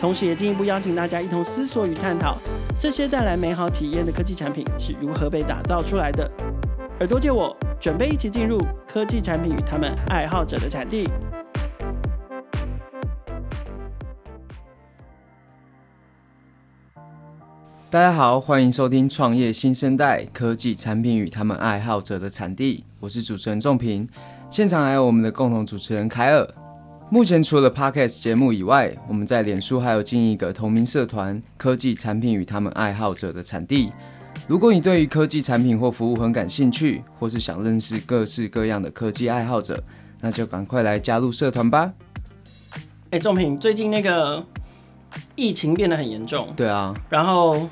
同时，也进一步邀请大家一同思索与探讨，这些带来美好体验的科技产品是如何被打造出来的。耳朵借我，准备一起进入科技产品与他们爱好者的产地。大家好，欢迎收听创业新生代科技产品与他们爱好者的产地，我是主持人仲平，现场还有我们的共同主持人凯尔。目前除了 Podcast 节目以外，我们在脸书还有经营一个同名社团“科技产品与他们爱好者的产地”。如果你对于科技产品或服务很感兴趣，或是想认识各式各样的科技爱好者，那就赶快来加入社团吧。哎，仲平，最近那个疫情变得很严重，对啊，然后。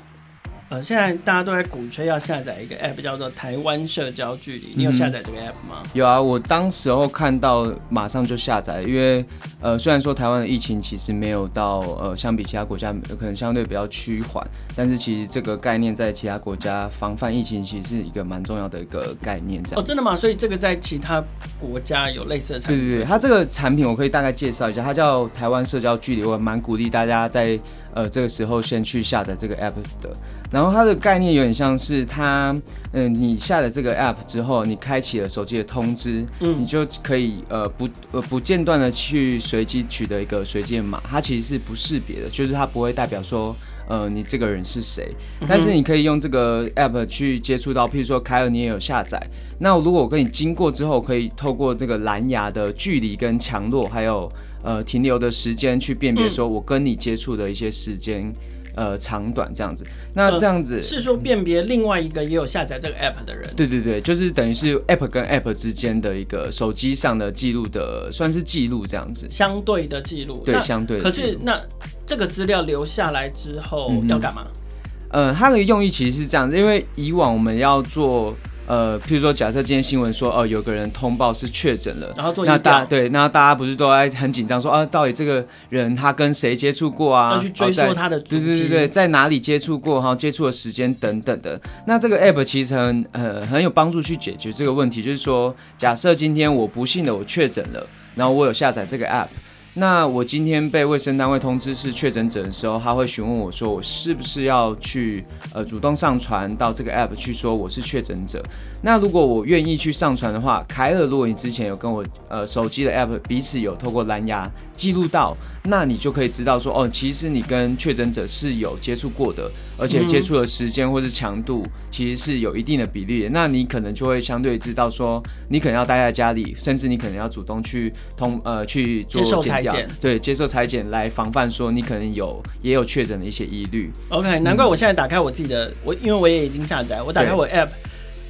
呃，现在大家都在鼓吹要下载一个 app，叫做台湾社交距离。你有下载这个 app 吗？有啊，我当时候看到马上就下载，因为呃，虽然说台湾的疫情其实没有到呃，相比其他国家可能相对比较趋缓，但是其实这个概念在其他国家防范疫情其实是一个蛮重要的一个概念。这样哦，真的吗？所以这个在其他国家有类似的产品？对对对，它这个产品我可以大概介绍一下，它叫台湾社交距离，我蛮鼓励大家在呃这个时候先去下载这个 app 的。然后它的概念有点像是它，嗯，你下载这个 app 之后，你开启了手机的通知，嗯，你就可以呃不呃不间断的去随机取得一个随机码，它其实是不识别的，就是它不会代表说呃你这个人是谁，但是你可以用这个 app 去接触到，譬如说凯尔你也有下载，那如果我跟你经过之后，可以透过这个蓝牙的距离跟强弱，还有呃停留的时间去辨别说我跟你接触的一些时间。呃，长短这样子，那这样子、呃、是说辨别另外一个也有下载这个 app 的人？对对对，就是等于是 app 跟 app 之间的一个手机上的记录的，算是记录这样子，相对的记录。对，相对的。可是那这个资料留下来之后要干嘛？嗯、呃，它的用意其实是这样子，因为以往我们要做。呃，譬如说，假设今天新闻说，哦、呃，有个人通报是确诊了，然后做那大家对，那大家不是都在很紧张说，啊，到底这个人他跟谁接触过啊？要去追溯他的，对对对对，在哪里接触过哈？接触的时间等等的。那这个 app 其实很呃很有帮助去解决这个问题，就是说，假设今天我不幸的我确诊了，然后我有下载这个 app。那我今天被卫生单位通知是确诊者的时候，他会询问我说，我是不是要去呃主动上传到这个 app 去说我是确诊者？那如果我愿意去上传的话，凯尔，如果你之前有跟我呃手机的 app 彼此有透过蓝牙记录到，那你就可以知道说，哦，其实你跟确诊者是有接触过的，而且接触的时间或是强度其实是有一定的比例的。那你可能就会相对知道说，你可能要待在家里，甚至你可能要主动去通呃去做检。对，接受裁剪来防范说你可能有也有确诊的一些疑虑。OK，难怪我现在打开我自己的，我因为我也已经下载，我打开我 App，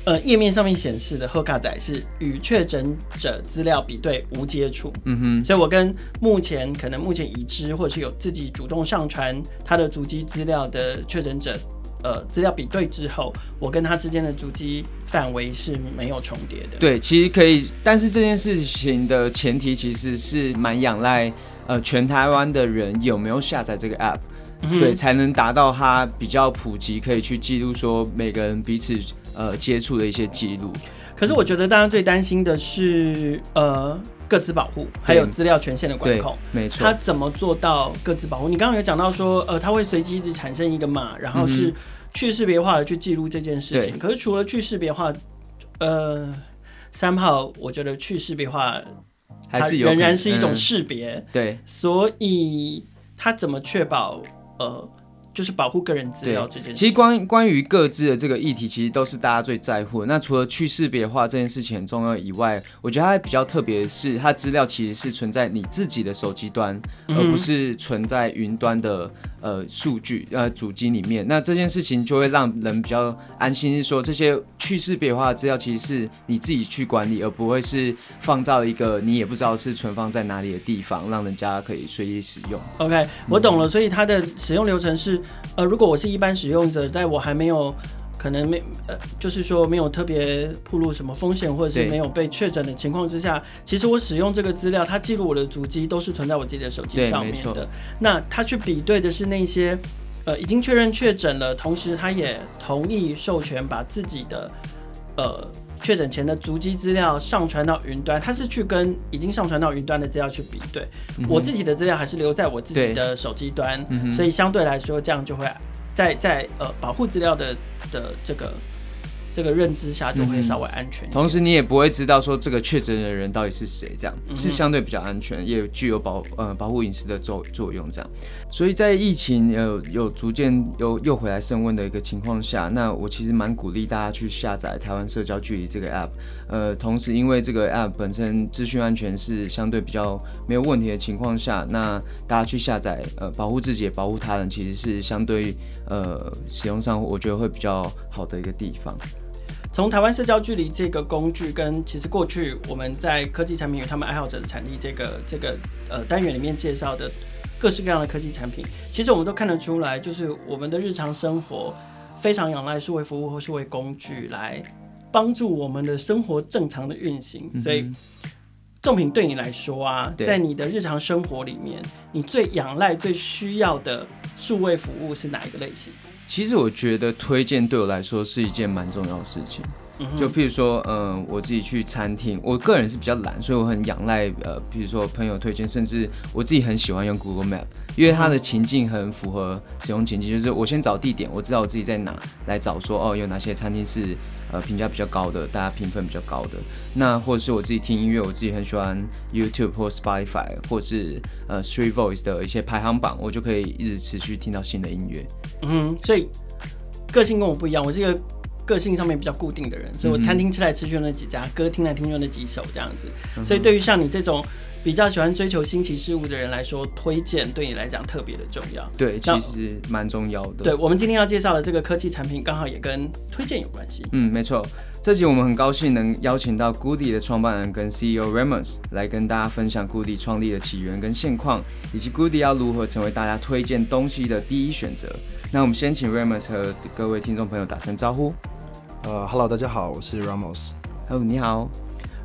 呃，页面上面显示的贺卡仔是与确诊者资料比对无接触。嗯哼，所以我跟目前可能目前已知或者是有自己主动上传他的足迹资料的确诊者。呃，资料比对之后，我跟他之间的足迹范围是没有重叠的。对，其实可以，但是这件事情的前提其实是蛮仰赖呃全台湾的人有没有下载这个 app，嗯，对，才能达到它比较普及，可以去记录说每个人彼此呃接触的一些记录。可是我觉得大家最担心的是呃。各自保护还有资料权限的管控，没错。他怎么做到各自保护？你刚刚有讲到说，呃，他会随机一直产生一个码，然后是去识别化的去记录这件事情。可是除了去识别化，呃，三号，我觉得去识别化还是仍然是一种识别，对。所以他怎么确保呃就是保护个人资料这件事。其实关关于各自的这个议题，其实都是大家最在乎的。那除了去识别化这件事情很重要以外，我觉得它比较特别的是，它资料其实是存在你自己的手机端，嗯、而不是存在云端的呃数据呃主机里面。那这件事情就会让人比较安心，是说这些去识别化的资料其实是你自己去管理，而不会是放到一个你也不知道是存放在哪里的地方，让人家可以随意使用。OK，我懂了。所以它的使用流程是，呃，如果我是一般使用者，在我还没有可能没呃，就是说没有特别暴露什么风险，或者是没有被确诊的情况之下，其实我使用这个资料，它记录我的足迹都是存在我自己的手机上面的。那他去比对的是那些呃已经确认确诊了，同时他也同意授权把自己的呃。确诊前的足迹资料上传到云端，他是去跟已经上传到云端的资料去比对。嗯、我自己的资料还是留在我自己的手机端，嗯，所以相对来说，这样就会在在呃保护资料的的这个。这个认知下就会稍微安全，同时你也不会知道说这个确诊的人到底是谁，这样是相对比较安全，也具有保呃保护隐私的作作用，这样。所以在疫情有有逐渐又又回来升温的一个情况下，那我其实蛮鼓励大家去下载台湾社交距离这个 app，呃，同时因为这个 app 本身资讯安全是相对比较没有问题的情况下，那大家去下载呃保护自己也保护他人，其实是相对呃使用上我觉得会比较好的一个地方。从台湾社交距离这个工具，跟其实过去我们在科技产品与他们爱好者的产地这个这个呃单元里面介绍的各式各样的科技产品，其实我们都看得出来，就是我们的日常生活非常仰赖数位服务或数位工具来帮助我们的生活正常的运行。所以，仲平对你来说啊，在你的日常生活里面，你最仰赖、最需要的数位服务是哪一个类型？其实我觉得推荐对我来说是一件蛮重要的事情。就譬如说，嗯，我自己去餐厅，我个人是比较懒，所以我很仰赖呃，譬如说朋友推荐，甚至我自己很喜欢用 Google Map，因为它的情境很符合使用情境，就是我先找地点，我知道我自己在哪，来找说哦，有哪些餐厅是呃评价比较高的，大家评分比较高的。那或者是我自己听音乐，我自己很喜欢 YouTube 或 Spotify 或是呃 Street Voice 的一些排行榜，我就可以一直持续听到新的音乐。嗯，所以个性跟我不一样，我是一个。个性上面比较固定的人，所以我餐厅吃来吃去那几家，嗯、歌听来听去那几首这样子。嗯、所以对于像你这种比较喜欢追求新奇事物的人来说，推荐对你来讲特别的重要。对，其实蛮重要的。对，我们今天要介绍的这个科技产品，刚好也跟推荐有关系。嗯，没错。这集我们很高兴能邀请到 Goodie 的创办人跟 CEO Ramos 来跟大家分享 Goodie 创立的起源跟现况，以及 Goodie 要如何成为大家推荐东西的第一选择。那我们先请 Ramos 和各位听众朋友打声招呼。呃、uh,，Hello，大家好，我是 Ramos。Hello，，你好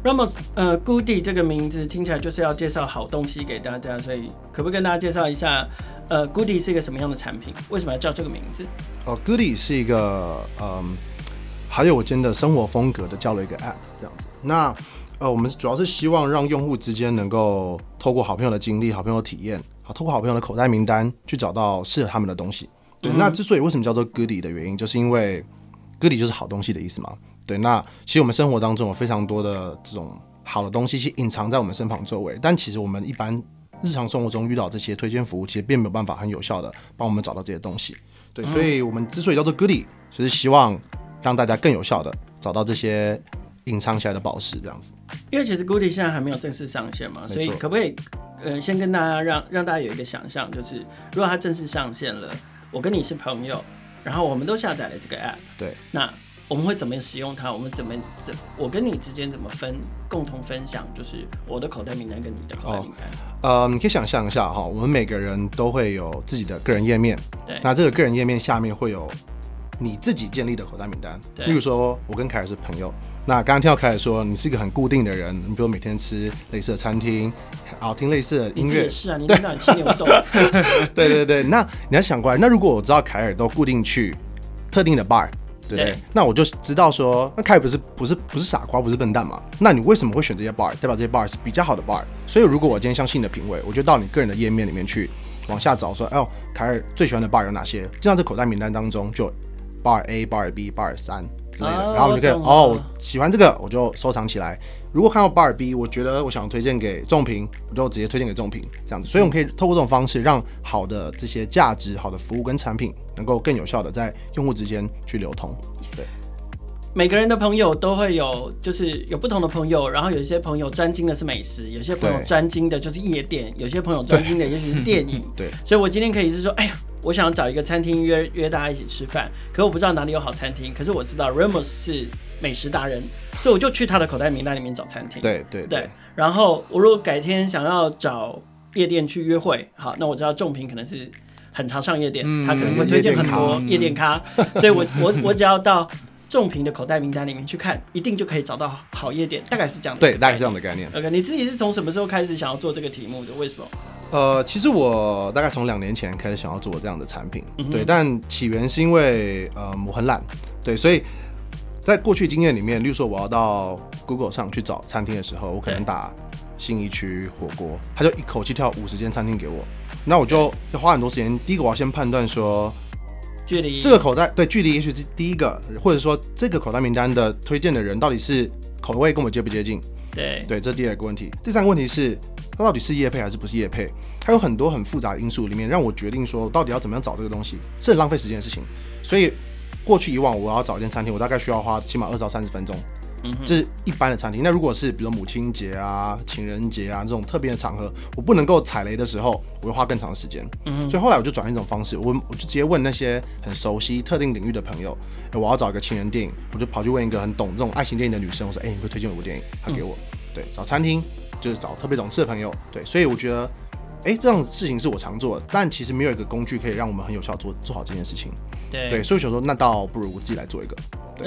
，Ramos。呃，Goodie 这个名字听起来就是要介绍好东西给大家，所以可不可以跟大家介绍一下，呃，Goodie 是一个什么样的产品？为什么要叫这个名字？哦、uh,，Goodie 是一个嗯，还有我今天的生活风格的叫了一个 App 这样子。那呃，我们主要是希望让用户之间能够透过好朋友的经历、好朋友的体验，好，透过好朋友的口袋名单去找到适合他们的东西。对，嗯、那之所以为什么叫做 Goodie 的原因，就是因为。Goodie 就是好东西的意思嘛？对，那其实我们生活当中有非常多的这种好的东西，其实隐藏在我们身旁周围。但其实我们一般日常生活中遇到这些推荐服务，其实并没有办法很有效的帮我们找到这些东西。对，所以我们之所以叫做 Goodie，就是希望让大家更有效的找到这些隐藏起来的宝石，这样子。因为其实 Goodie 现在还没有正式上线嘛，所以可不可以呃先跟大家让让大家有一个想象，就是如果它正式上线了，我跟你是朋友。然后我们都下载了这个 app，对，那我们会怎么使用它？我们怎么怎我跟你之间怎么分共同分享？就是我的口袋名单跟你的口袋名单。哦、呃，你可以想象一下哈，我们每个人都会有自己的个人页面，对，那这个个人页面下面会有你自己建立的口袋名单。对，例如说我跟凯尔是朋友。那刚刚听到凯尔说，你是一个很固定的人，你比如每天吃类似的餐厅，然后听类似的音乐。是啊，你听到你吃牛丼。对对对，那你要想过来，那如果我知道凯尔都固定去特定的 bar，对不对？那我就知道说，那凯尔不是不是不是傻瓜，不是笨蛋嘛？那你为什么会选这些 bar？代表这些 bar 是比较好的 bar。所以如果我今天相信你的品味，我就到你个人的页面里面去往下找说，说哦，凯尔最喜欢的 bar 有哪些？这样这口袋名单当中就 bar A、bar B、bar 三之类的，哦、然后你就可以哦，我喜欢这个我就收藏起来。如果看到 bar B，我觉得我想推荐给仲平，我就直接推荐给仲平这样子。所以我们可以透过这种方式，让好的这些价值、好的服务跟产品，能够更有效的在用户之间去流通。对。每个人的朋友都会有，就是有不同的朋友，然后有一些朋友专精的是美食，有些朋友专精的就是夜店，有些朋友专精的也许是电影。对，所以我今天可以是说，哎呀，我想找一个餐厅约约大家一起吃饭，可我不知道哪里有好餐厅，可是我知道 Ramos 是美食达人，所以我就去他的口袋名单里面找餐厅。对对对。然后我如果改天想要找夜店去约会，好，那我知道仲平可能是很常上夜店，嗯、他可能会推荐很多夜店咖，嗯、所以我我我只要到。仲平的口袋名单里面去看，一定就可以找到好夜店，大概是这样的。对，大概是这样的概念。OK，你自己是从什么时候开始想要做这个题目的？为什么？呃，其实我大概从两年前开始想要做这样的产品，嗯、对，但起源是因为呃我很懒，对，所以在过去经验里面，例如说我要到 Google 上去找餐厅的时候，我可能打新一区火锅，他就一口气跳五十间餐厅给我，那我就要花很多时间。第一个我要先判断说。距离这个口袋对距离，也许是第一个，或者说这个口袋名单的推荐的人到底是口味跟我接不接近？对对，这第二个问题。第三个问题是，它到底是业配还是不是业配？它有很多很复杂的因素里面，让我决定说到底要怎么样找这个东西，是很浪费时间的事情。所以过去以往，我要找一间餐厅，我大概需要花起码二十到三十分钟。嗯，这是一般的餐厅。那如果是比如母亲节啊、情人节啊这种特别的场合，我不能够踩雷的时候，我会花更长的时间。嗯，所以后来我就转换一种方式，我我就直接问那些很熟悉特定领域的朋友，欸、我要找一个情人电影，我就跑去问一个很懂这种爱情电影的女生，我说：“哎、欸，你会推荐我部电影？”她给我。嗯、对，找餐厅就是找特别懂事的朋友。对，所以我觉得，哎、欸，这种事情是我常做的，但其实没有一个工具可以让我们很有效做做好这件事情。对，对，所以我想说，那倒不如我自己来做一个。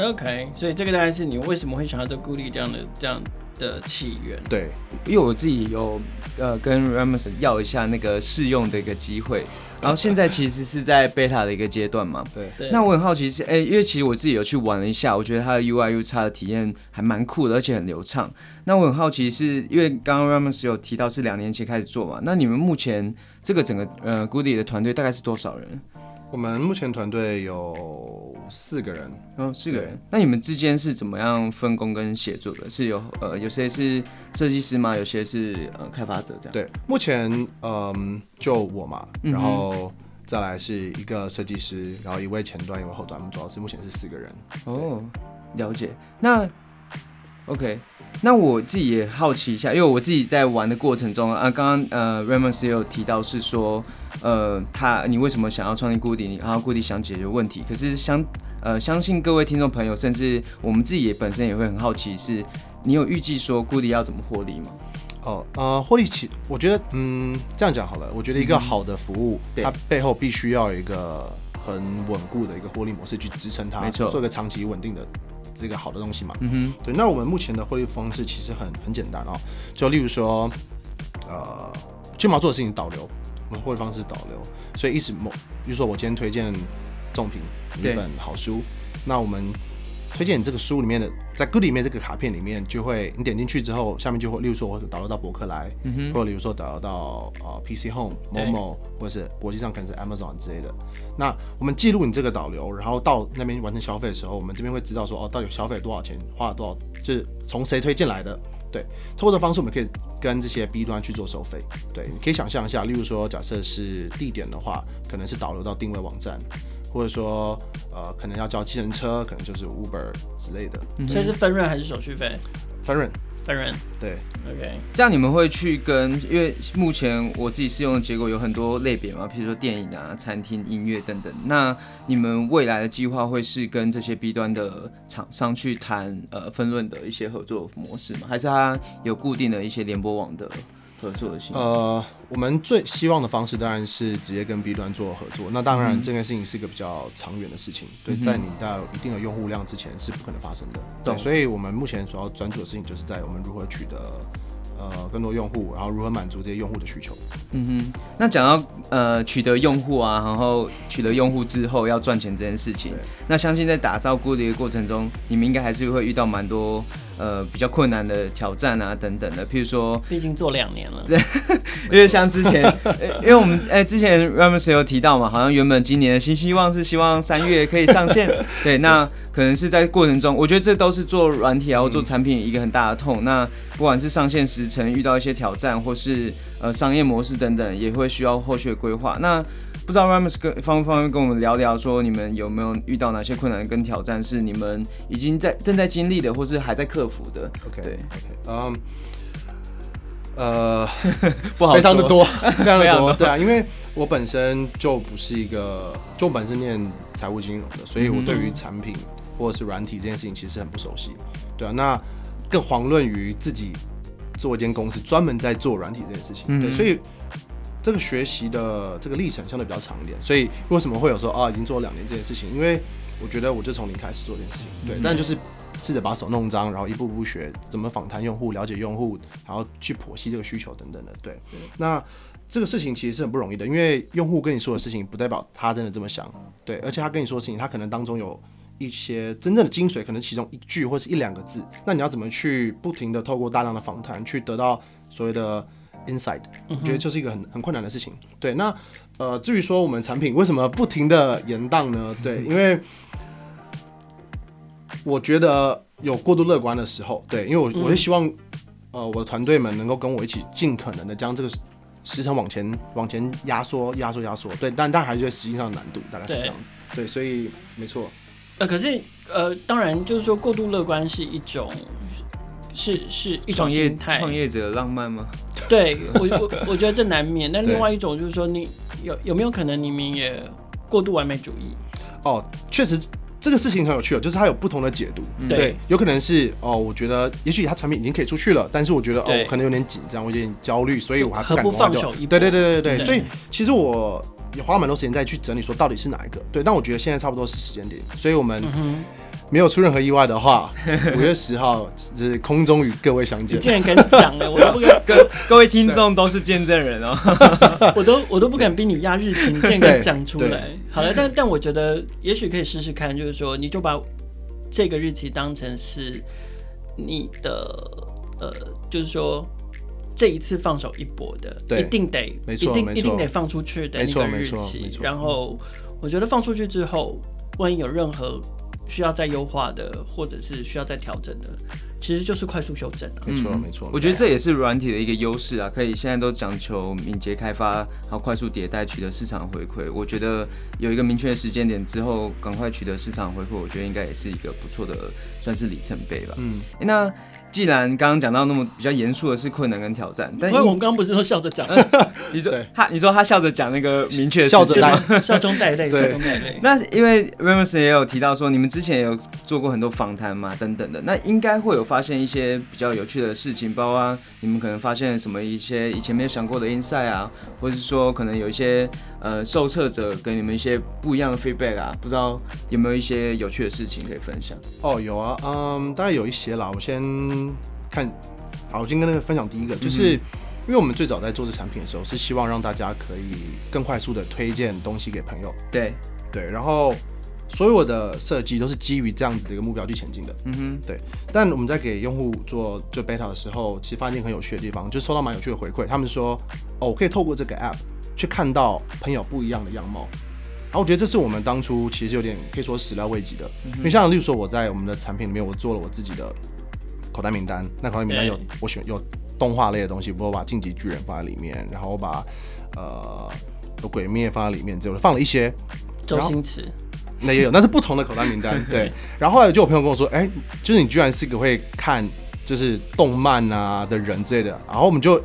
OK，所以这个大概是你为什么会想要做 Goodie 这样的这样的起源。对，因为我自己有呃跟 Ramus 要一下那个试用的一个机会，然后现在其实是在 beta 的一个阶段嘛。对。那我很好奇是，哎、欸，因为其实我自己有去玩了一下，我觉得它的 UI UX 的体验还蛮酷的，而且很流畅。那我很好奇是，因为刚刚 Ramos 有提到是两年前开始做嘛，那你们目前这个整个呃 Goodie 的团队大概是多少人？我们目前团队有四个人，哦，四个人。那你们之间是怎么样分工跟协作的？是有呃，有些是设计师吗？有些是呃开发者这样？对，目前嗯、呃，就我嘛，然后再来是一个设计师，然后一位前端，一位后端，我们主要是目前是四个人。哦，了解。那 OK。那我自己也好奇一下，因为我自己在玩的过程中啊，刚刚呃 Remus 也有提到是说，呃，他你为什么想要创立 Goodie，然后 Goodie 想解决问题，可是相呃相信各位听众朋友，甚至我们自己也本身也会很好奇是，是你有预计说 Goodie 要怎么获利吗？哦，呃，获利其我觉得嗯这样讲好了，我觉得一个好的服务，嗯、它背后必须要有一个很稳固的一个获利模式去支撑它，没错，做一个长期稳定的。这个好的东西嘛，嗯哼，对。那我们目前的获利方式其实很很简单哦，就例如说，呃，金毛做的事情导流，我们获利方式导流，所以一直某，比如说我今天推荐仲平一本好书，那我们。推荐你这个书里面的，在 Goodie 里面这个卡片里面，就会你点进去之后，下面就会，例如说我导流到博客来，嗯哼，或者比如说导流到呃 PC Home、Momo，或者是国际上可能是 Amazon 之类的。那我们记录你这个导流，然后到那边完成消费的时候，我们这边会知道说哦，到底消费了多少钱，花了多少，就是从谁推荐来的。对，通过这方式我们可以跟这些 B 端去做收费。对，你可以想象一下，例如说假设是地点的话，可能是导流到定位网站。或者说，呃，可能要叫计程车，可能就是 Uber 之类的。嗯、所以是分润还是手续费？分润，分润。对，OK。这样你们会去跟，因为目前我自己试用的结果有很多类别嘛，比如说电影啊、餐厅、音乐等等。那你们未来的计划会是跟这些 B 端的厂商去谈呃分论的一些合作模式吗？还是它有固定的一些联播网的？合作的形式，呃，我们最希望的方式当然是直接跟 B 端做合作。那当然，这件事情是一个比较长远的事情，嗯、对，在你到一定的用户量之前是不可能发生的。对，所以我们目前所要专注的事情就是在我们如何取得呃更多用户，然后如何满足这些用户的需求。嗯哼，那讲到呃取得用户啊，然后取得用户之后要赚钱这件事情，那相信在打造 Goodie 的过程中，你们应该还是会遇到蛮多。呃比较困难的挑战啊等等的，譬如说，毕竟做两年了，对，因为像之前，因为我们哎、欸、之前 Ramos 有提到嘛，好像原本今年的新希望是希望三月可以上线，对，那可能是在过程中，我觉得这都是做软体然后做产品一个很大的痛。那不管是上线时程遇到一些挑战，或是呃商业模式等等，也会需要后续的规划。那不知道 Ramos 跟方不方便跟我们聊聊，说你们有没有遇到哪些困难跟挑战，是你们已经在正在经历的，或是还在克服的？OK，对，OK，嗯，呃，不好，非常的多，非常的 多，对啊，因为我本身就不是一个，就本身念财务金融的，所以我对于产品或者是软体这件事情其实很不熟悉，对啊，那更遑论于自己做一间公司专门在做软体这件事情，对，所以。这个学习的这个历程相对比较长一点，所以为什么会有说啊已经做了两年这件事情？因为我觉得我就从零开始做这件事情，对，但就是试着把手弄脏，然后一步步学怎么访谈用户、了解用户，然后去剖析这个需求等等的。对，那这个事情其实是很不容易的，因为用户跟你说的事情不代表他真的这么想，对，而且他跟你说的事情，他可能当中有一些真正的精髓，可能其中一句或是一两个字，那你要怎么去不停的透过大量的访谈去得到所谓的。Inside，我觉得就是一个很很困难的事情。对，那呃，至于说我们产品为什么不停的延宕呢？对，因为我觉得有过度乐观的时候。对，因为我我是希望呃我的团队们能够跟我一起尽可能的将这个时程往前往前压缩压缩压缩。对，但但还是实际上的难度大概是这样子。对，对，所以没错。呃，可是呃，当然就是说过度乐观是一种。是是一种心态，创业者的浪漫吗？对我我 我觉得这难免。那另外一种就是说，你有有没有可能你们也过度完美主义？哦，确实这个事情很有趣哦，就是它有不同的解读。嗯、对，有可能是哦，我觉得也许它产品已经可以出去了，但是我觉得哦，可能有点紧张，我有点焦虑，所以我还不敢不放手一对对对对对，对，所以其实我也花蛮多时间再去整理，说到底是哪一个？对，但我觉得现在差不多是时间点，所以我们。嗯没有出任何意外的话，五月十号就是空中与各位相见。你竟然敢讲哎，我都不敢。各各位听众都是见证人哦，我都我都不敢逼你压日期，你竟然敢讲出来。好了，但但我觉得也许可以试试看，就是说你就把这个日期当成是你的呃，就是说这一次放手一搏的，一定得，没错，一定一定得放出去的那个日期。然后我觉得放出去之后，万一有任何。需要再优化的，或者是需要再调整的，其实就是快速修正啊。没错，没错。我觉得这也是软体的一个优势啊，可以现在都讲求敏捷开发，然后快速迭代，取得市场回馈。我觉得有一个明确的时间点之后，赶快取得市场回馈，我觉得应该也是一个不错的，算是里程碑吧。嗯，欸、那。既然刚刚讲到那么比较严肃的是困难跟挑战，但是我们刚刚不是都笑着讲？你说他，你说他笑着讲那个明确的笑着带，笑中带泪，笑中带泪。那因为 Ramos 也有提到说，你们之前也有做过很多访谈嘛，等等的，那应该会有发现一些比较有趣的事情，包括你们可能发现什么一些以前没有想过的 insight 啊，或者是说可能有一些呃受测者给你们一些不一样的 feedback 啊，不知道有没有一些有趣的事情可以分享？哦，有啊，嗯，大概有一些啦，我先。看，好，我今天跟那个分享第一个，就是因为我们最早在做这产品的时候，是希望让大家可以更快速的推荐东西给朋友。对，对，然后所有的设计都是基于这样子的一个目标去前进的。嗯哼，对。但我们在给用户做就 beta 的时候，其实发现很有趣的地方，就收到蛮有趣的回馈。他们说，哦，我可以透过这个 app 去看到朋友不一样的样貌。然后我觉得这是我们当初其实有点可以说始料未及的，嗯、因为像例如说我在我们的产品里面，我做了我自己的。口袋名单，那口袋名单有我选有动画类的东西，我把《进击巨人》放在里面，然后我把呃有鬼灭放在里面，之后放了一些周星驰，那也有，那是不同的口袋名单。对，然后后来就有朋友跟我说，哎、欸，就是你居然是个会看就是动漫啊的人之类的，然后我们就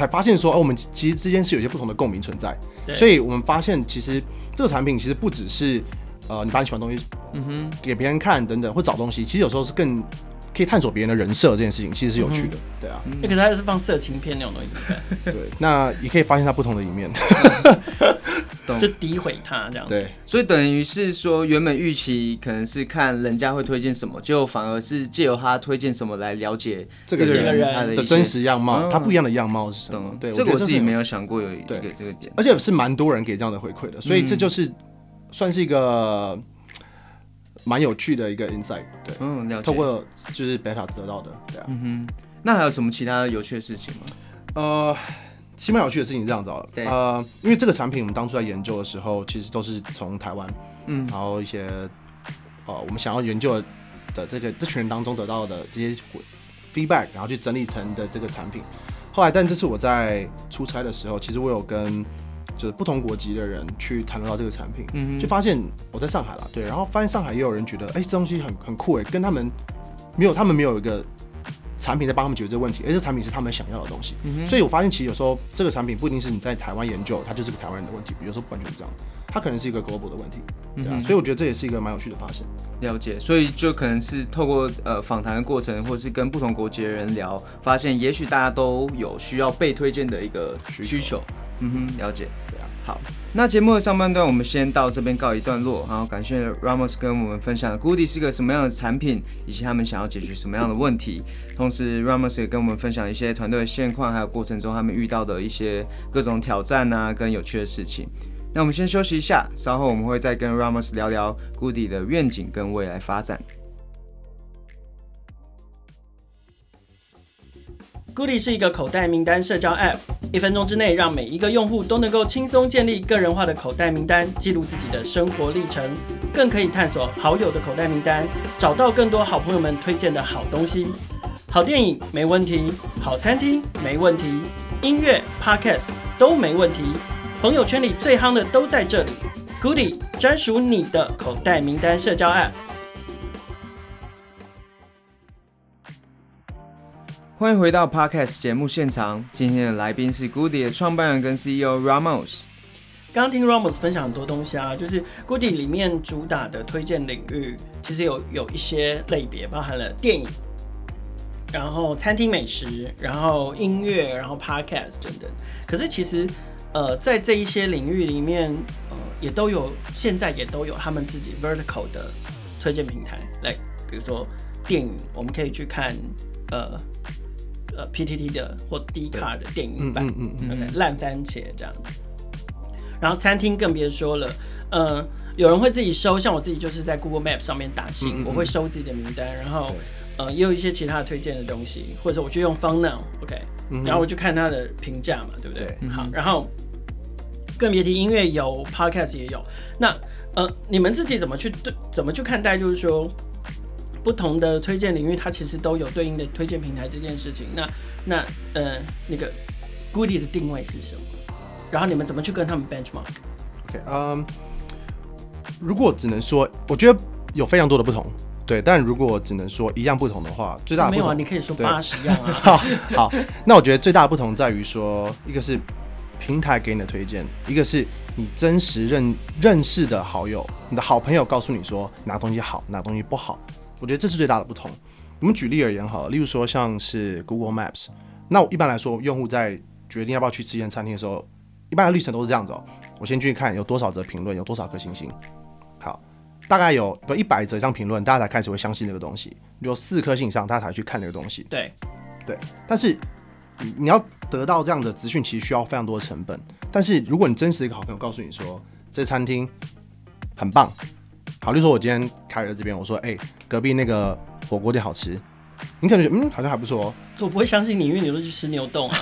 才发现说，哦，我们其实之间是有一些不同的共鸣存在，所以我们发现其实这个产品其实不只是呃你把你喜欢的东西嗯哼给别人看等等，或找东西，其实有时候是更。可以探索别人的人设这件事情，其实是有趣的，嗯、对啊。那、嗯、可是他是放色情片那种东西，对。那也可以发现他不同的一面，就诋毁他这样子。对，所以等于是说，原本预期可能是看人家会推荐什么，就反而是借由他推荐什么来了解这个人他的，的真实样貌，他不一样的样貌是什么？对，这个我自己没有想过有一个这个点，而且是蛮多人给这样的回馈的，所以这就是算是一个。蛮有趣的一个 insight。对，嗯，了解。透过就是 beta 得到的，对啊。嗯哼，那还有什么其他有趣的事情吗？呃，起码有趣的事情是这样子哦。对。呃，因为这个产品我们当初在研究的时候，其实都是从台湾，嗯，然后一些呃我们想要研究的这个这群人当中得到的这些 feedback，然后去整理成的这个产品。后来，但这次我在出差的时候，其实我有跟就是不同国籍的人去谈论到这个产品，嗯，就发现我在上海了，对，然后发现上海也有人觉得，哎、欸，这东西很很酷哎，跟他们没有，他们没有一个产品在帮他们解决这个问题，而这产品是他们想要的东西，嗯，所以我发现其实有时候这个产品不一定是你在台湾研究，它就是个台湾人的问题，比如说不完全是这样，它可能是一个 global 的问题，对啊，嗯，所以我觉得这也是一个蛮有趣的发现。了解，所以就可能是透过呃访谈的过程，或是跟不同国籍的人聊，发现也许大家都有需要被推荐的一个需求。嗯哼，了解。好，那节目的上半段我们先到这边告一段落，然后感谢 Ramos 跟我们分享 Goodee 是个什么样的产品，以及他们想要解决什么样的问题。同时，Ramos 也跟我们分享一些团队的现况，还有过程中他们遇到的一些各种挑战啊，跟有趣的事情。那我们先休息一下，稍后我们会再跟 Ramos 聊聊 Goodee 的愿景跟未来发展。Goody 是一个口袋名单社交 App，一分钟之内让每一个用户都能够轻松建立个人化的口袋名单，记录自己的生活历程，更可以探索好友的口袋名单，找到更多好朋友们推荐的好东西。好电影没问题，好餐厅没问题，音乐 Podcast 都没问题。朋友圈里最夯的都在这里 Goody 专属你的口袋名单社交 App。欢迎回到 Podcast 节目现场，今天的来宾是 Goody 的创办人跟 CEO Ramos。刚刚听 Ramos 分享很多东西啊，就是 Goodee 里面主打的推荐领域，其实有有一些类别，包含了电影，然后餐厅美食，然后音乐，然后 Podcast 等等。可是其实。呃，在这一些领域里面，呃，也都有，现在也都有他们自己 vertical 的推荐平台，来，比如说电影，我们可以去看，呃，呃，PTT 的或 Dcard 的电影版，嗯嗯嗯，烂番茄这样子。然后餐厅更别说了，呃，有人会自己收，像我自己就是在 Google Map 上面打星，嗯嗯，我会收自己的名单，然后，呃，也有一些其他的推荐的东西，或者我就用 FunnNow，OK，然后我就看他的评价嘛，对不对？对，好，然后。更别提音乐有，Podcast 也有。那呃，你们自己怎么去对怎么去看待？就是说，不同的推荐领域，它其实都有对应的推荐平台这件事情。那那呃，那个 Goodee 的定位是什么？然后你们怎么去跟他们 benchmark？OK，嗯，okay, um, 如果只能说，我觉得有非常多的不同。对，但如果只能说一样不同的话，最大的不同，没有啊，你可以说八十样啊。好，好，那我觉得最大的不同在于说，一个是。平台给你的推荐，一个是你真实认认识的好友，你的好朋友告诉你说哪东西好，哪东西不好，我觉得这是最大的不同。我们举例而言好了，例如说像是 Google Maps，那一般来说，用户在决定要不要去吃一间餐厅的时候，一般的历程都是这样子哦。我先去看有多少则评论，有多少颗星星，好，大概有有一百则以上评论，大家才开始会相信这个东西。有四颗星以上，大家才去看这个东西。对，对，但是。你要得到这样的资讯，其实需要非常多的成本。但是如果你真实一个好朋友告诉你说，这餐厅很棒，好，例如说我今天开了这边，我说，哎、欸，隔壁那个火锅店好吃，你可能觉得，嗯，好像还不错哦。我不会相信你，因为你都去吃牛洞啊。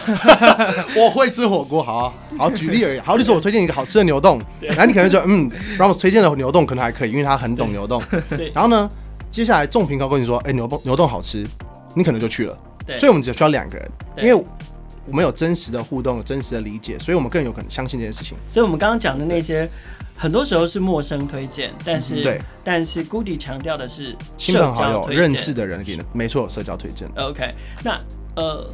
我会吃火锅，好、啊，好，举例而已。好，例如说我推荐一个好吃的牛洞，然后你可能觉得，嗯，Ramos 推荐的牛洞可能还可以，因为他很懂牛丼。然后呢，接下来众评高跟你说，哎、欸，牛丼牛洞好吃，你可能就去了。所以，我们只需要两个人，因为我们有真实的互动，有真实的理解，所以我们更有可能相信这件事情。所以，我们刚刚讲的那些，很多时候是陌生推荐，但是，对，但是 Goodee 强调的是亲朋好友、认识的人给的，没错，社交推荐。OK，那呃，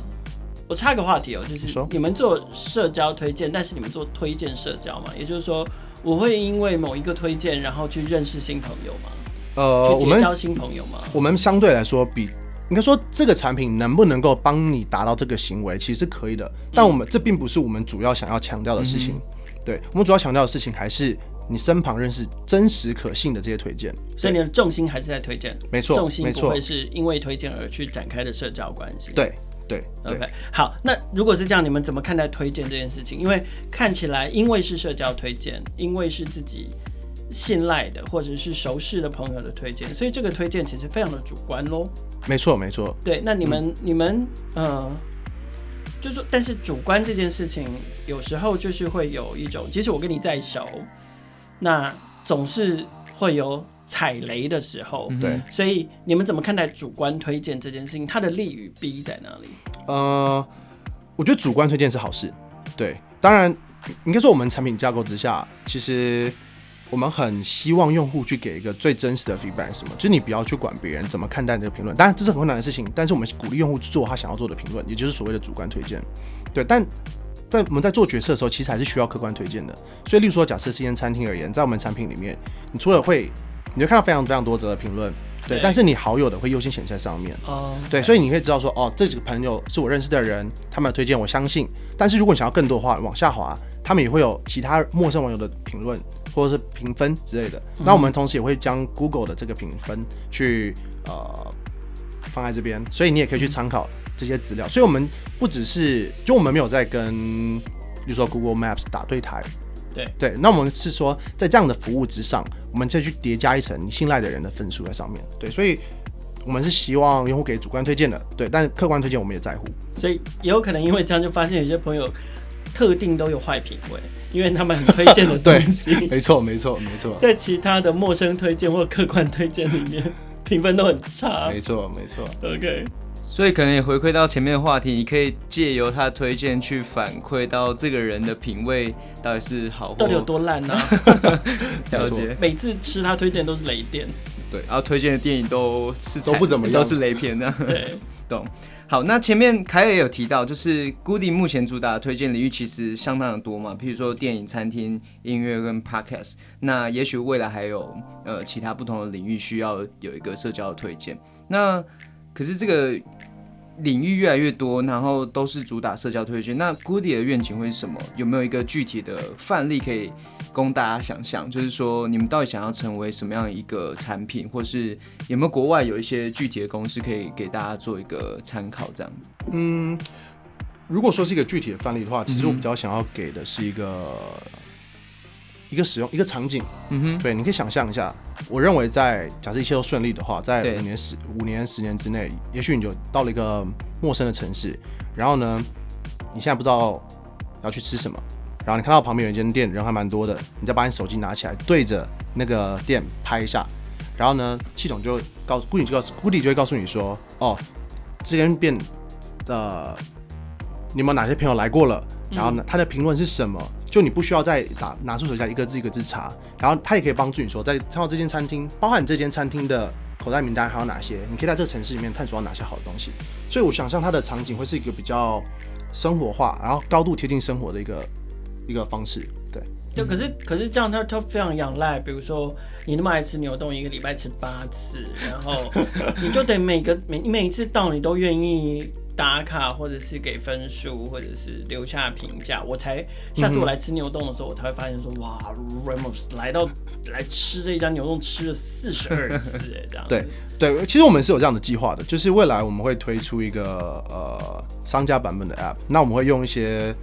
我插个话题哦，就是说你们做社交推荐，但是你们做推荐社交嘛？也就是说，我会因为某一个推荐，然后去认识新朋友吗？呃，我们交新朋友吗？我们相对来说比。应该说，这个产品能不能够帮你达到这个行为，其实可以的。但我们这并不是我们主要想要强调的事情。嗯、对，我们主要强调的事情还是你身旁认识真实可信的这些推荐。所以你的重心还是在推荐，没错，重心不会是因为推荐而去展开的社交关系。对对，OK。好，那如果是这样，你们怎么看待推荐这件事情？因为看起来，因为是社交推荐，因为是自己信赖的或者是熟识的朋友的推荐，所以这个推荐其实非常的主观喽。没错，没错。对，那你们、嗯、你们呃，就是说，但是主观这件事情有时候就是会有一种，即使我跟你再熟，那总是会有踩雷的时候。对、嗯，所以你们怎么看待主观推荐这件事情？它的利与弊在哪里？呃，我觉得主观推荐是好事。对，当然。应该说，我们产品架构之下，其实我们很希望用户去给一个最真实的 feedback，什么？就是你不要去管别人怎么看待这个评论。当然，这是很困难的事情，但是我们鼓励用户做他想要做的评论，也就是所谓的主观推荐。对，但在我们在做决策的时候，其实还是需要客观推荐的。所以，例如说，假设是一间餐厅而言，在我们产品里面，你除了会，你会看到非常非常多则的评论。对，但是你好友的会优先显示在上面。哦、对，所以你可以知道说，哦，这几个朋友是我认识的人，他们的推荐我相信。但是如果你想要更多的话，往下滑，他们也会有其他陌生网友的评论或者是评分之类的。嗯、那我们同时也会将 Google 的这个评分去呃放在这边，所以你也可以去参考这些资料。所以我们不只是，就我们没有在跟，比如说 Google Maps 打对台。对对，那我们是说，在这样的服务之上，我们再去叠加一层你信赖的人的分数在上面。对，所以我们是希望用户给主观推荐的，对，但客观推荐我们也在乎。所以也有可能因为这样就发现有些朋友特定都有坏品味，因为他们很推荐的 东西，没错没错没错，在其他的陌生推荐或客观推荐里面评分都很差。没错没错，OK。所以可能也回馈到前面的话题，你可以借由他的推荐去反馈到这个人的品味到底是好，到底有多烂呢、啊？了解。每次吃他推荐都是雷电，对，然后推荐的电影都是都不怎么样，都是雷片呢。对，懂。好，那前面凯尔也有提到，就是 Goodee 目前主打的推荐领域其实相当的多嘛，譬如说电影、餐厅、音乐跟 Podcast。那也许未来还有呃其他不同的领域需要有一个社交的推荐。那可是这个领域越来越多，然后都是主打社交推荐。那 Goodee 的愿景会是什么？有没有一个具体的范例可以供大家想象？就是说，你们到底想要成为什么样一个产品，或是有没有国外有一些具体的公司可以给大家做一个参考？这样子。嗯，如果说是一个具体的范例的话，其实我比较想要给的是一个。一个使用一个场景，嗯哼，对，你可以想象一下。我认为在假设一切都顺利的话，在五年十五年十年之内，也许你就到了一个陌生的城市，然后呢，你现在不知道要去吃什么，然后你看到旁边有一间店，人还蛮多的，你再把你手机拿起来对着那个店拍一下，然后呢，系统就告诉 Goodee 就告诉 Goodee 就会告诉你说，哦，这间店的你们哪些朋友来过了，然后呢，他的评论是什么？就你不需要再打拿出手机来一个字一个字查，然后他也可以帮助你说，在看到这间餐厅，包含你这间餐厅的口袋名单还有哪些，你可以在这个城市里面探索到哪些好的东西。所以我想象它的场景会是一个比较生活化，然后高度贴近生活的一个一个方式。对，就可是可是这样，他他非常仰赖，比如说你那么爱吃牛丼，一个礼拜吃八次，然后 你就得每个每每一次到你都愿意。打卡，或者是给分数，或者是留下评价，我才下次我来吃牛洞的时候，我才会发现说，哇，Ramos 来到来吃这一家牛洞吃了四十二次，哎，这样。对对，其实我们是有这样的计划的，就是未来我们会推出一个呃商家版本的 App，那我们会用一些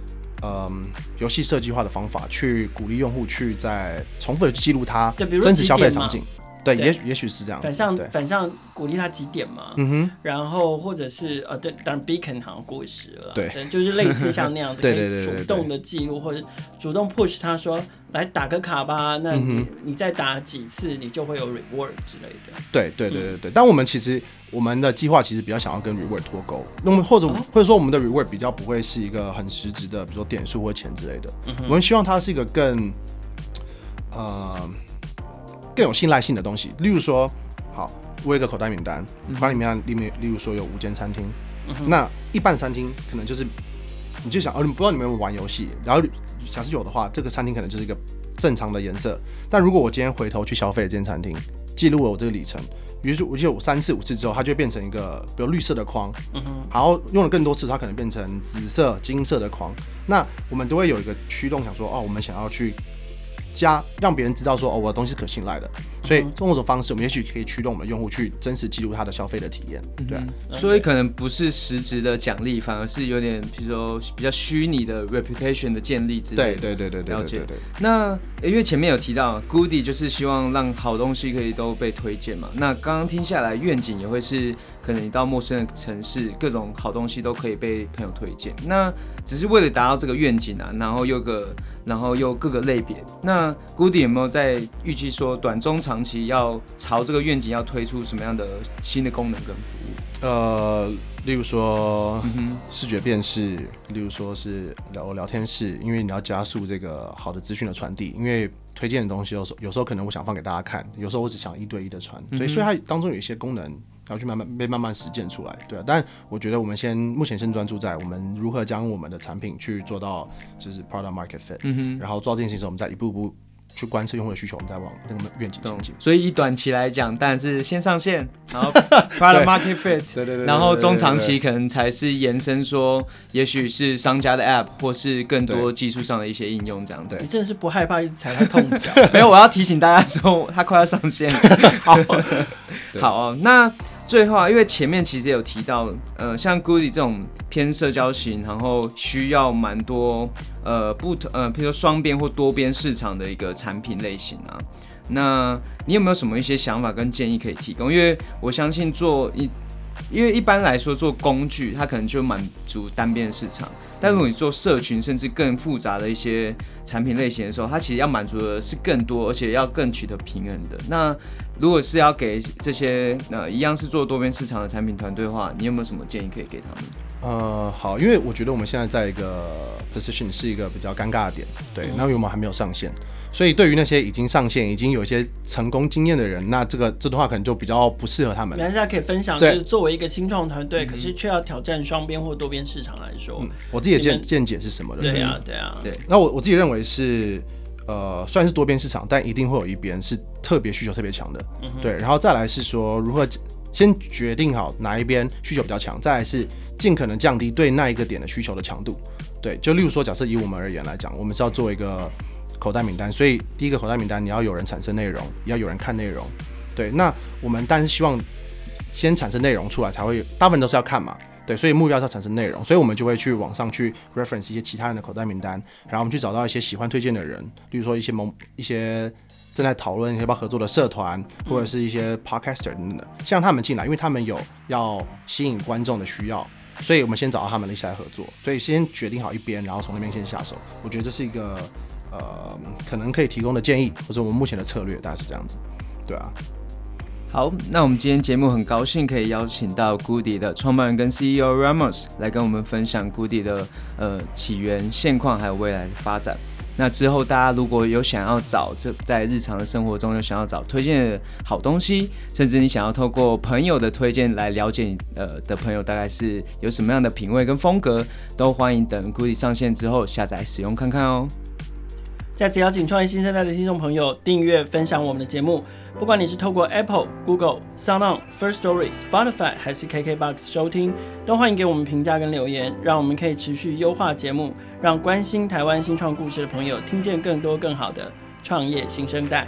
嗯游戏设计化的方法去鼓励用户去在重复的记录它真实消费的场景。对，也也许是这样。反向反向鼓励他几点嘛，嗯哼，然后或者是呃，对，当然 Beacon 好像过时了，对，就是类似像那样子，可以主动的记录或者主动 push 他说来打个卡吧，那你、嗯、你再打几次，你就会有 reward 之类的。对对对对对，但我们其实我们的计划其实比较想要跟 reward 脱钩，那么或者或者说我们的 reward 比较不会是一个很实质的，比如说点数或钱之类的，嗯、我们希望它是一个更呃。更有信赖性的东西，例如说，好，我有一个口袋名单，把里面里面，例如说有五间餐厅，嗯，那一般的餐厅可能就是，你就想，哦，你不知道你们有没有玩游戏，然后假设有的话，这个餐厅可能就是一个正常的颜色，但如果我今天回头去消费这间餐厅，记录了我这个里程，于是我记得我三次五次之后，它就变成一个比如绿色的框，嗯哼，然后用了更多次，它可能变成紫色、金色的框，那我们都会有一个驱动，想说，哦，我们想要去。加让别人知道说哦，我的东西是可信赖的。所以通过这种方式，我们也许可以驱动我们的用户去真实记录他的消费的体验。对啊，所以可能不是实质的奖励，反而是有点，比如说比较虚拟的 reputation 的建立之类的。对对对对对，了解。那因为前面有提到，Goodie 就是希望让好东西可以都被推荐嘛。那刚刚听下来，愿景也会是可能你到陌生的城市，各种好东西都可以被朋友推荐。那只是为了达到这个愿景啊，然后又个，然后又各个类别。那 Goodie 有没有在预期说短中长？期要朝这个愿景，要推出什么样的新的功能跟服务？呃，例如说视觉辨识，例如说是聊聊天室，因为你要加速这个好的资讯的传递。因为推荐的东西有时候有时候可能我想放给大家看，有时候我只想一对一的传，所以所以它当中有一些功能要去慢慢被慢慢实践出来，对啊。但我觉得我们先目前先专注在我们如何将我们的产品去做到就是 product market fit，嗯哼，然后做到这件事情时候，我们再一步步。去观测用户的需求，我们再往那个愿景前进。所以以短期来讲，当然是先上线，然后 product market fit，对对对，然后中长期可能才是延伸，说也许是商家的 app，或是更多技术上的一些应用这样子。你真的是不害怕一直踩他痛脚？没有，我要提醒大家说，它快要上线了。好，好哦，那。最后啊，因为前面其实有提到，呃，像 Goodie 这种偏社交型，然后需要蛮多呃不同呃，比如说双边或多边市场的一个产品类型啊。那你有没有什么一些想法跟建议可以提供？因为我相信做一，因为一般来说做工具，它可能就满足单边市场。但如果你做社群，甚至更复杂的一些产品类型的时候，它其实要满足的是更多，而且要更取得平衡的。那如果是要给这些呃一样是做多边市场的产品团队的话，你有没有什么建议可以给他们？呃，好，因为我觉得我们现在在一个 position 是一个比较尴尬的点，对，那因为我们还没有上线。所以，对于那些已经上线、已经有一些成功经验的人，那这个这段话可能就比较不适合他们。大家可以分享，就是作为一个新创团队，可是却要挑战双边或多边市场来说，嗯、我自己的见见解是什么的？对啊，对啊，对。那我我自己认为是，呃，虽然是多边市场，但一定会有一边是特别需求特别强的。嗯、对，然后再来是说，如何先决定好哪一边需求比较强，再来是尽可能降低对那一个点的需求的强度。对，就例如说，假设以我们而言来讲，我们是要做一个。口袋名单，所以第一个口袋名单，你要有人产生内容，也要有人看内容。对，那我们当然是希望先产生内容出来，才会大部分都是要看嘛。对，所以目标是要产生内容，所以我们就会去网上去 reference 一些其他人的口袋名单，然后我们去找到一些喜欢推荐的人，例如说一些某一些正在讨论要不要合作的社团，或者是一些 podcaster 等等的，像他们进来，因为他们有要吸引观众的需要，所以我们先找到他们一起来合作。所以先决定好一边，然后从那边先下手。我觉得这是一个。呃，可能可以提供的建议，或者我们目前的策略，大概是这样子，对啊。好，那我们今天节目很高兴可以邀请到 Goodie 的创办人跟 CEO Ramos 来跟我们分享 Goodie 的呃起源、现况还有未来的发展。那之后大家如果有想要找这在日常的生活中有想要找推荐的好东西，甚至你想要透过朋友的推荐来了解你呃的朋友大概是有什么样的品味跟风格，都欢迎等 Goodie 上线之后下载使用看看哦。再次邀请创业新生代的听众朋友订阅分享我们的节目，不管你是透过 Apple、Google、SoundOn、First Story、Spotify 还是 KKBox 收听，都欢迎给我们评价跟留言，让我们可以持续优化节目，让关心台湾新创故事的朋友听见更多更好的创业新生代。